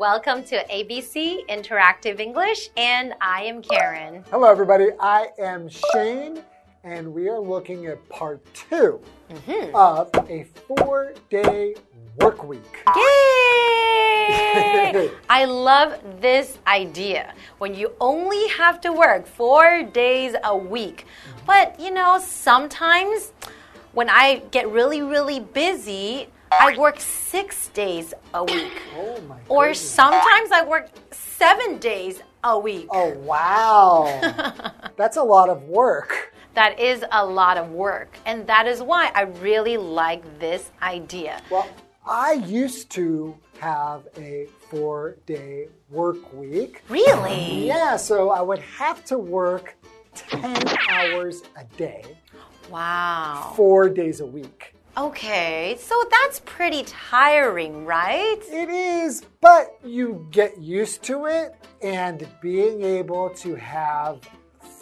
Welcome to ABC Interactive English, and I am Karen. Hello, everybody. I am Shane, and we are looking at part 2 mm-hmm. of a four day work week. Yay! I love this idea when you only have to work four days a week. Mm-hmm. But you know, sometimes when I get really, really busy, I work six days a week. Oh, my Or goodness. sometimes I work seven days a week. Oh, wow. That's a lot of work. That is a lot of work. And that is why I really like this idea. Well, I used to have a four day work week. Really? Yeah, so I would have to work 10 hours a day, Wow. four days a week. Okay, so that's pretty tiring, right? It is, but you get used to it, and being able to have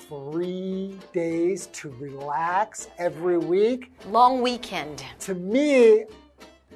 three days to relax every week, Long weekend. to me,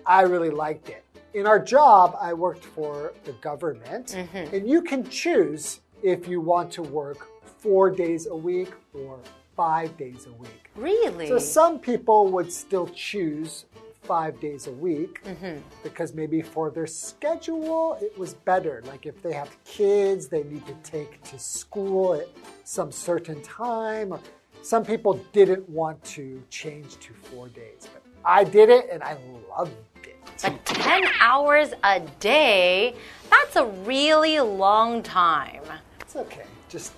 I really liked it. In our job, I worked for the government, mm-hmm. and you can choose if you want to work four days a week or five days a week. Really? So some people would still choose five days a week mm-hmm. because maybe for their schedule it was better. Like if they have kids, they need to take to school at some certain time. Some people didn't want to change to four days, but I did it and I loved it. But 10 hours a day, that's a really long time. It's okay. Just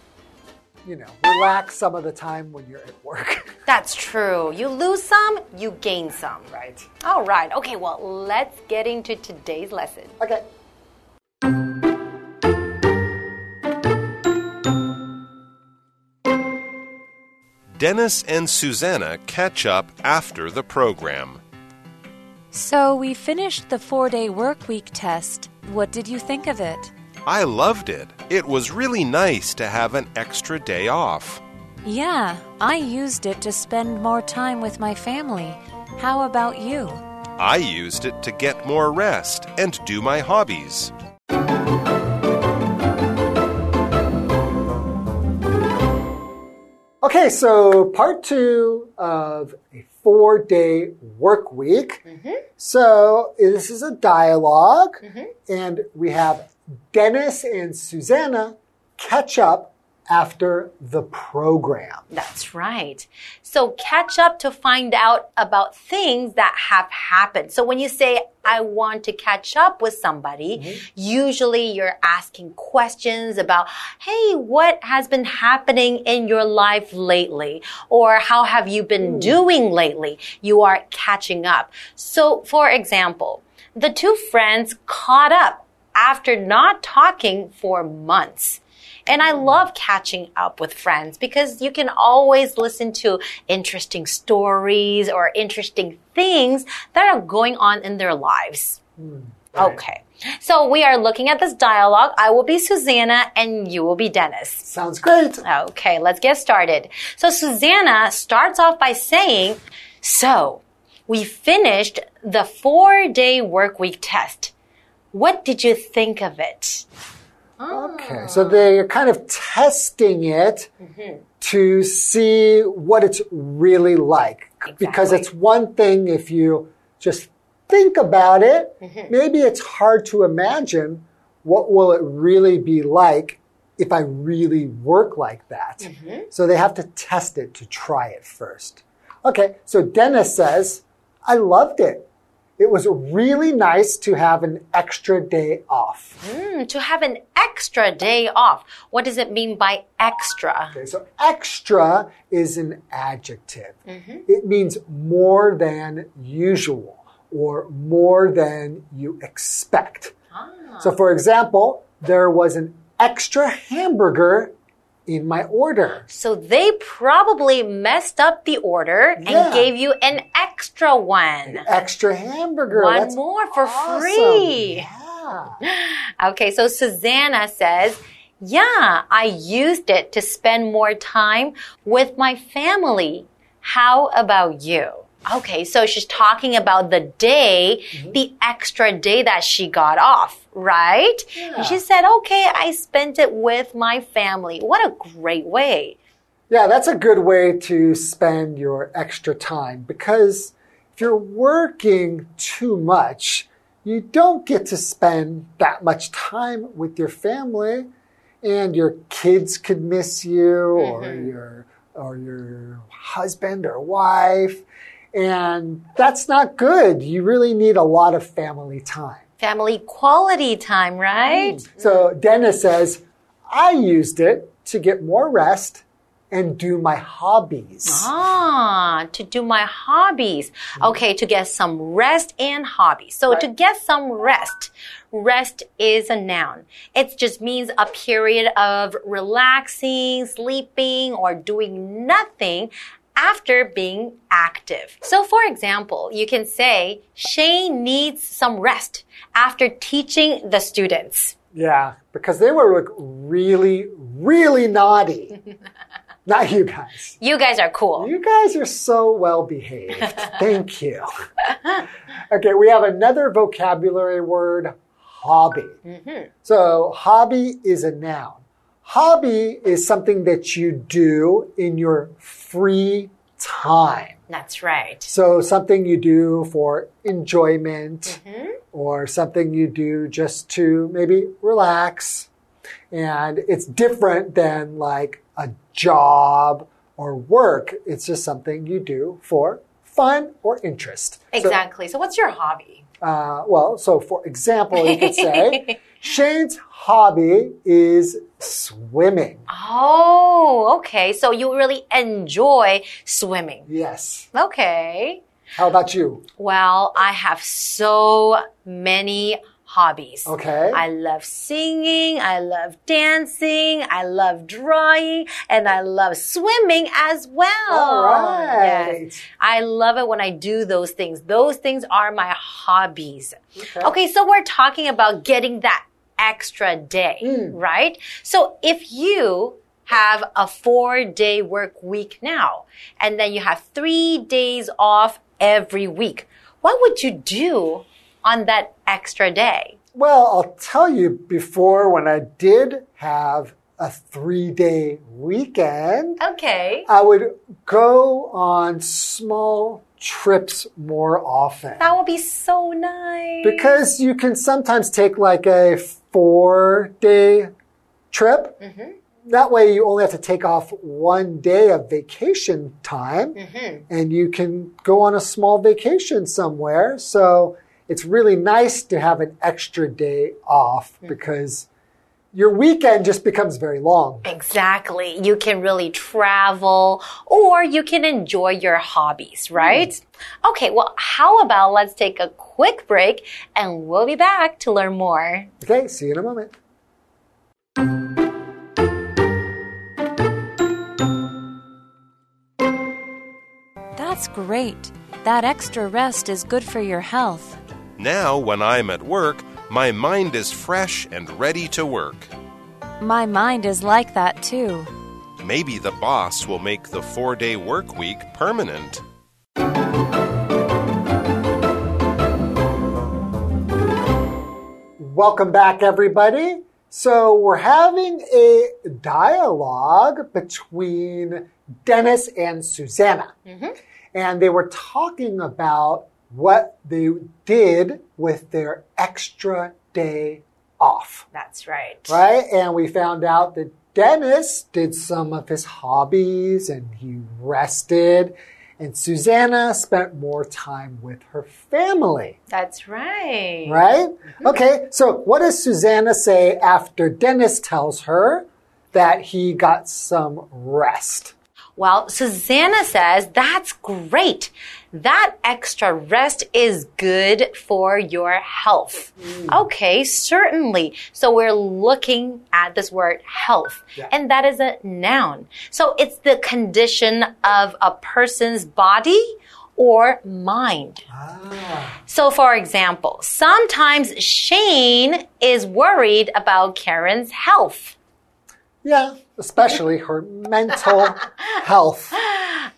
you know, relax some of the time when you're at work. That's true. You lose some, you gain some. right. All right. Okay, well, let's get into today's lesson. Okay. Dennis and Susanna catch up after the program. So we finished the four day work week test. What did you think of it? I loved it. It was really nice to have an extra day off. Yeah, I used it to spend more time with my family. How about you? I used it to get more rest and do my hobbies. Okay, so part two of a four day work week. Mm-hmm. So this is a dialog mm-hmm. and we have Dennis and Susanna catch up after the program. That's right. So catch up to find out about things that have happened. So when you say, I want to catch up with somebody, mm-hmm. usually you're asking questions about, hey, what has been happening in your life lately? Or how have you been hmm. doing lately? You are catching up. So for example, the two friends caught up after not talking for months. And I love catching up with friends because you can always listen to interesting stories or interesting things that are going on in their lives. Hmm, okay. So we are looking at this dialogue. I will be Susanna and you will be Dennis. Sounds great. Okay, let's get started. So Susanna starts off by saying, So, we finished the four day work week test. What did you think of it? Okay, so they're kind of testing it mm-hmm. to see what it's really like. Because it's one thing if you just think about it, mm-hmm. maybe it's hard to imagine what will it really be like if I really work like that. Mm-hmm. So they have to test it to try it first. Okay, so Dennis says, I loved it. It was really nice to have an extra day off. Hmm, to have an extra day off. What does it mean by extra? Okay, so extra is an adjective. It means more than usual or more than you expect. So, for example, there was an extra hamburger in my order. So they probably messed up the order and gave you an extra one. Extra hamburger. One That's more for awesome. free. Yeah. Okay, so Susanna says, Yeah, I used it to spend more time with my family. How about you? Okay, so she's talking about the day, mm-hmm. the extra day that she got off, right? And she said, okay, I spent it with my family. What a great way. Yeah, that's a good way to spend your extra time because if you're working too much, you don't get to spend that much time with your family and your kids could miss you or mm-hmm. your or your husband or wife and that's not good. You really need a lot of family time. Family quality time, right? So Dennis says, I used it to get more rest and do my hobbies. Ah, to do my hobbies. Okay, to get some rest and hobbies. So to get some rest, rest is a noun. It just means a period of relaxing, sleeping, or doing nothing after being active. So for example, you can say, Shane needs some rest after teaching the students. Yeah, because they were like really, really naughty. Not you guys. You guys are cool. You guys are so well behaved. Thank you. Okay, we have another vocabulary word, hobby. Mm-hmm. So, hobby is a noun. Hobby is something that you do in your free time. That's right. So, something you do for enjoyment or something you do just to maybe relax. And it's different than like a job or work. It's just something you do for fun or interest. So, Exactly. So what's your hobby? uh, well, so for example, you could say Shane's hobby is swimming. Oh, okay. So you really enjoy swimming. Yes. Okay. How about you? Well, I have so many hobbies. Okay. I love singing, I love dancing, I love drawing, and I love swimming as well. All right. Yes. I love it when I do those things. Those things are my hobbies. Okay. Okay, so we're talking about getting that extra day, mm. right? So if you have a four day work week now, and then you have three days off every week, what would you do on that extra day? Well, I'll tell you before when I did have a three day weekend, Okay. I would go on small trips more often. That would be so nice. Because you can sometimes take like a four day trip. Mm-hmm. That way you only have to take off one day of vacation time mm-hmm. and you can go on a small vacation somewhere. So it's really nice to have an extra day off mm. because your weekend just becomes very long. Exactly. You can really travel or you can enjoy your hobbies, right? Hmm. Okay, well, how about let's take a quick break and we'll be back to learn more. Okay, see you in a moment. That's great. That extra rest is good for your health. Now, when I'm at work, my mind is fresh and ready to work. My mind is like that too. Maybe the boss will make the four day work week permanent. Welcome back, everybody. So, we're having a dialogue between Dennis and Susanna. Mm-hmm. And they were talking about what they did with their extra day off, That's right. right? And we found out that Dennis did some of his hobbies and he rested. And Susanna spent more time with her family. That's right. Right? Mm-hmm. Okay, so what does Susanna say after Dennis tells her that he got some rest? Well, Susanna says that's great. That extra rest is good for your health. Okay, certainly. So we're looking at this word health, Yeah. and that is a noun. So it's the condition of a person's body or mind. Ah, So, for example, sometimes Shane is worried about Karen's health. yeah, especially her mental health.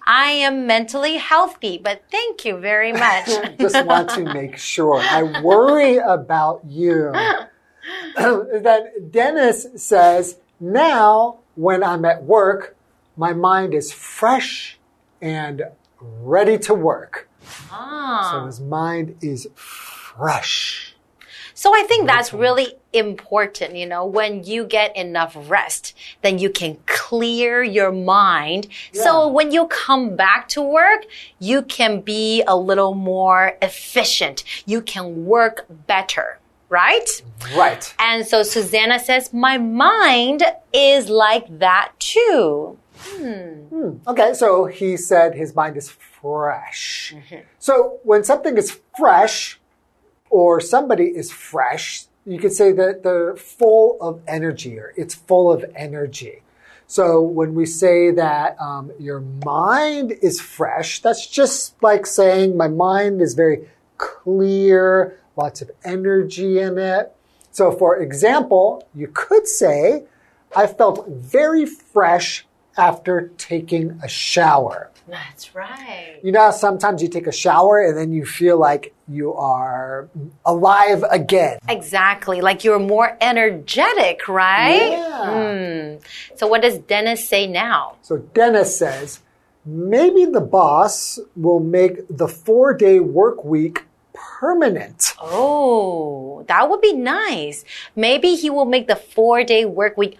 I am mentally healthy, but thank you very much. Just want to make sure. I worry about you. then Dennis says, now when I'm at work, my mind is fresh and ready to work. Ah. So his mind is fresh. So I think that's really important, you know, when you get enough rest, then you can clear your mind. So when you come back to work, you can be a little more efficient. You can work better, right? Right. And so Susanna says, my mind is like that too. Hmm. Okay, so he said his mind is fresh. So when something is fresh or somebody is fresh, you could say that they're full of energy or it's full of energy. So when we say that um, your mind is fresh, that's just like saying my mind is very clear, lots of energy in it. So for example, you could say, I felt very fresh after taking a shower. That's right. You know, how sometimes you take a shower and then you feel like you are alive again. Exactly. Like you're more energetic, right? Yeah. Hmm. So what does Dennis say now? So Dennis says, maybe the boss will make the four day work week permanent. Oh, that would be nice. Maybe he will make the four day work week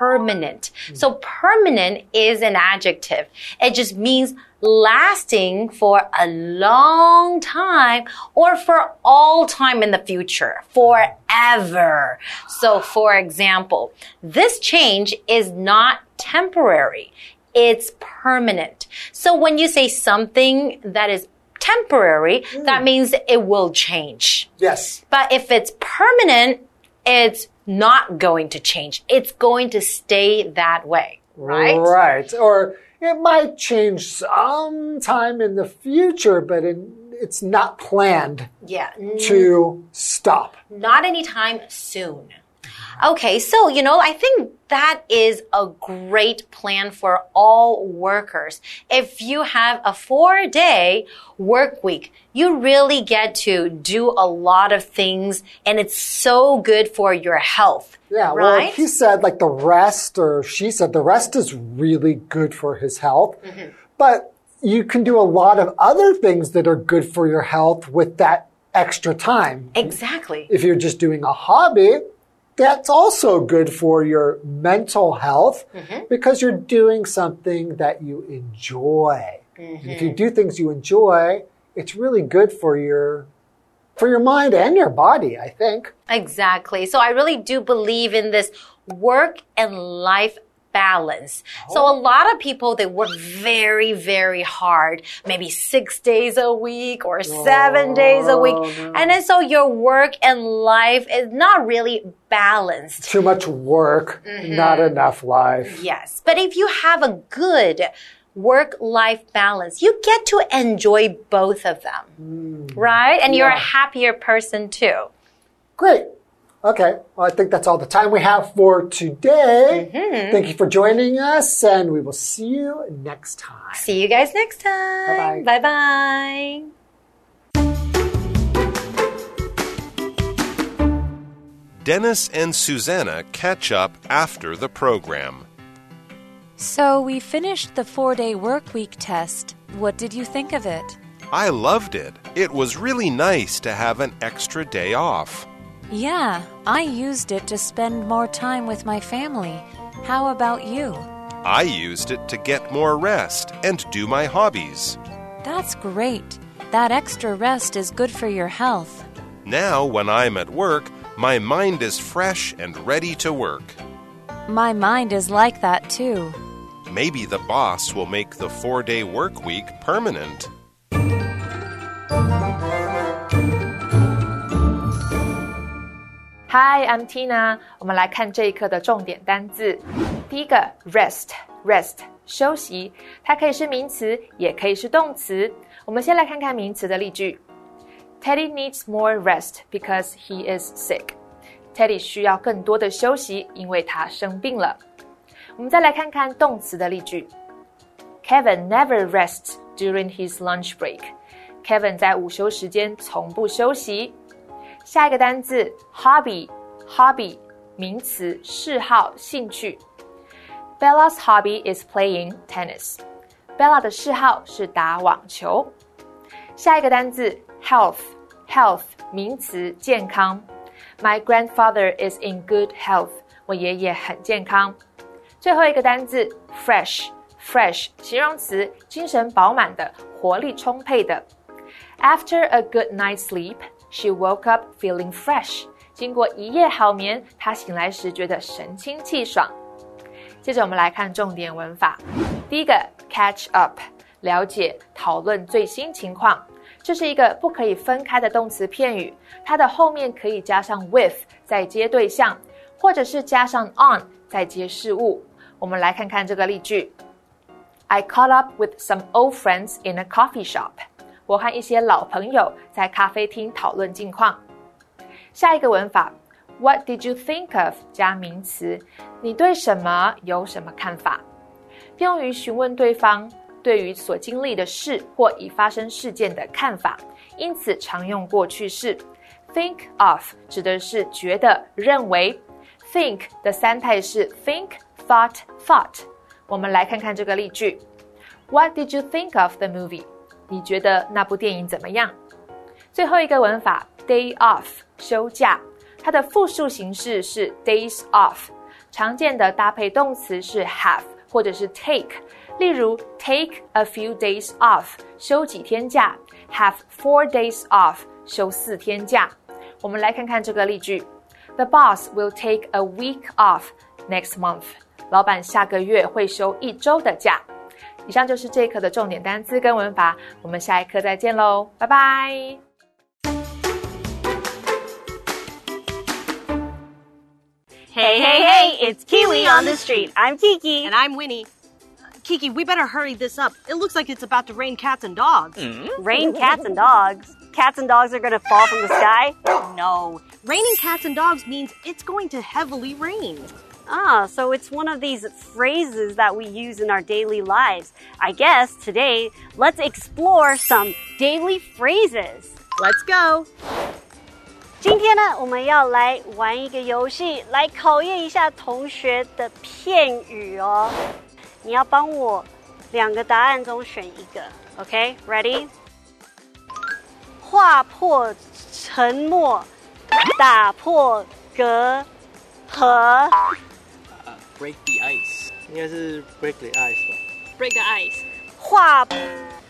permanent. Mm. So permanent is an adjective. It just means lasting for a long time or for all time in the future, forever. So for example, this change is not temporary. It's permanent. So when you say something that is temporary, that mm. means it will change. Yes. But if it's permanent, it's not going to change. It's going to stay that way, right? Right. Or it might change sometime in the future, but in, it's not planned Yeah. to stop. Not anytime soon. Okay, so, you know, I think that is a great plan for all workers. If you have a four day work week, you really get to do a lot of things and it's so good for your health. Yeah, well, he said like the rest, or she said the rest is really good for his health. Mm-hmm. But you can do a lot of other things that are good for your health with that extra time. exactly. If you're just doing a hobby, that's also good for your mental health mm-hmm. because you're doing something that you enjoy. And if you mm-hmm. do things you enjoy, it's really good for your for your mind and your body, I think. Exactly. So I really do believe in this work and life balance. So a oh. lot of people, they work very, very hard, maybe six days a week or seven days a week. Oh, and then so your work and life is not really balanced. Too much work, mm-hmm. not enough life. Yes. But if you have a good work life balance, you get to enjoy both of them. Mm. Right? And you're a happier person too. Great. Okay. Well, I think that's all the time we have for today. Mm-hmm. Thank you for joining us, and we will see you next time. See you guys next time. Bye-bye. Bye bye. Dennis and Susanna catch up after the program. So we finished the four day work week test. What did you think of it? I loved it. It was really nice to have an extra day off. Yeah, I used it to spend more time with my family. How about you? I used it to get more rest and do my hobbies. That's great. That extra rest is good for your health. Now, when I'm at work, my mind is fresh and ready to work. My mind is like that too. Maybe the boss will make the four day work week permanent. Hi, I'm Tina。我们来看这一课的重点单字。第一个，rest，rest，休息，它可以是名词，也可以是动词。我们先来看看名词的例句。Teddy needs more rest because he is sick. Teddy 需要更多的休息，因为他生病了。我们再来看看动词的例句。Kevin never rests during his lunch break. Kevin 在午休时间从不休息。下一个单字 hobby，hobby 名词，嗜好、兴趣。Bella's hobby is playing tennis. Bella 的嗜好是打网球。下一个单字 health，health 名词，健康。My grandfather is in good health. 我爷爷很健康。最后一个单字 fresh，fresh 形容词，精神饱满的，活力充沛的。After a good night's sleep, she woke up feeling fresh. 经过一夜好眠，她醒来时觉得神清气爽。接着我们来看重点文法。第一个 catch up，了解、讨论最新情况。这是一个不可以分开的动词片语，它的后面可以加上 with 再接对象，或者是加上 on 再接事物。我们来看看这个例句：I caught up with some old friends in a coffee shop。我和一些老朋友在咖啡厅讨论近况。下一个文法，What did you think of 加名词，你对什么有什么看法？用于询问对方对于所经历的事或已发生事件的看法，因此常用过去式。Think of 指的是觉得、认为。Think 的三态是 think、thought、thought。我们来看看这个例句：What did you think of the movie？你觉得那部电影怎么样？最后一个文法 day off 休假，它的复数形式是 days off，常见的搭配动词是 have 或者是 take。例如 take a few days off 休几天假，have four days off 休四天假。我们来看看这个例句：The boss will take a week off next month。老板下个月会休一周的假。以上就是这一课的重点单词跟文法，我们下一课再见喽，拜拜。Hey, hey, hey, it's Kiwi on the street. I'm Kiki. And I'm Winnie. Kiki, we better hurry this up. It looks like it's about to rain cats and dogs. Rain cats and dogs. Cats and dogs are going to fall from the sky? No, raining cats and dogs means it's going to heavily rain. Ah, so it's one of these phrases that we use in our daily lives. I guess today, let's explore some daily phrases. Let's go. 今天呢，我们要来玩一个游戏，来考验一下同学的片语哦。你要帮我两个答案中选一个，OK？Ready？、划破沉默，打破隔阂。 break the ice，应该是 break the ice 吧。 Break the ice. 划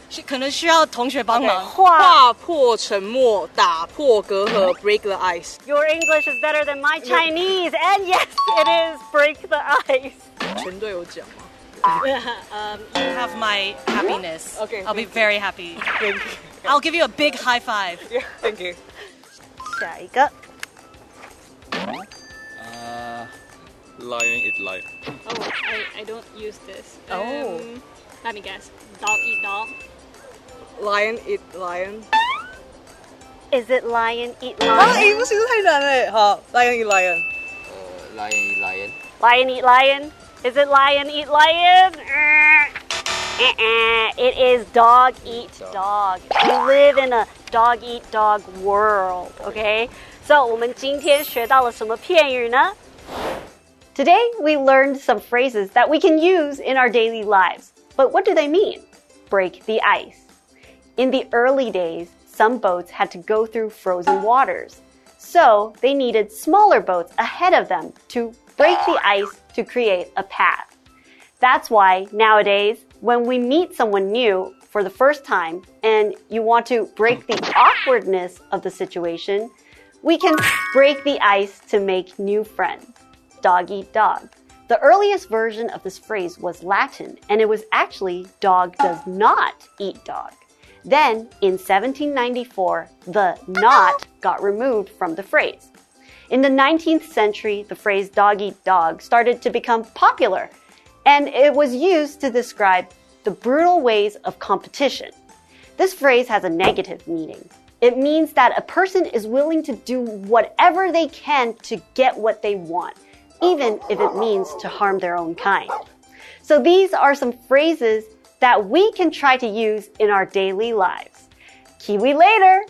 是可能需要同学帮忙。划划破沉默，打破隔阂，break the ice。 Your English is better than my Chinese, and yes, it is break the ice. 全队有讲吗？ Um, you have my happiness. Okay, I'll be thank very happy. Thank you. I'll give you a big high five. Yeah, thank you. 下一个 lion eat lion， Oh, I, I don't use this. Oh. Um, let me guess. Dog eat dog. Lion eat lion。 Is it lion eat 啊， lion? 哎，不行，太难了。好，lion eat lion。呃、lion eat lion， Lion eat lion? Is it lion eat lion? Uh-uh. It is dog eat dog. We live in a dog eat dog world, okay? So, 我们今天学到了什么片语呢? Today, we learned some phrases that we can use in our daily lives. But what do they mean? Break the ice. In the early days, some boats had to go through frozen waters. So they needed smaller boats ahead of them to break the ice to create a path. That's why nowadays, when we meet someone new for the first time and you want to break the awkwardness of the situation, we can break the ice to make new friends. Dog eat dog. The earliest version of this phrase was Latin, and it was actually dog does not eat dog. Then, in 1794, the not got removed from the phrase. In the 19th century, the phrase dog eat dog started to become popular, and it was used to describe the brutal ways of competition. This phrase has a negative meaning. It means that a person is willing to do whatever they can to get what they want. Even if it means to harm their own kind. So these are some phrases that we can try to use in our daily lives. Kiwi later!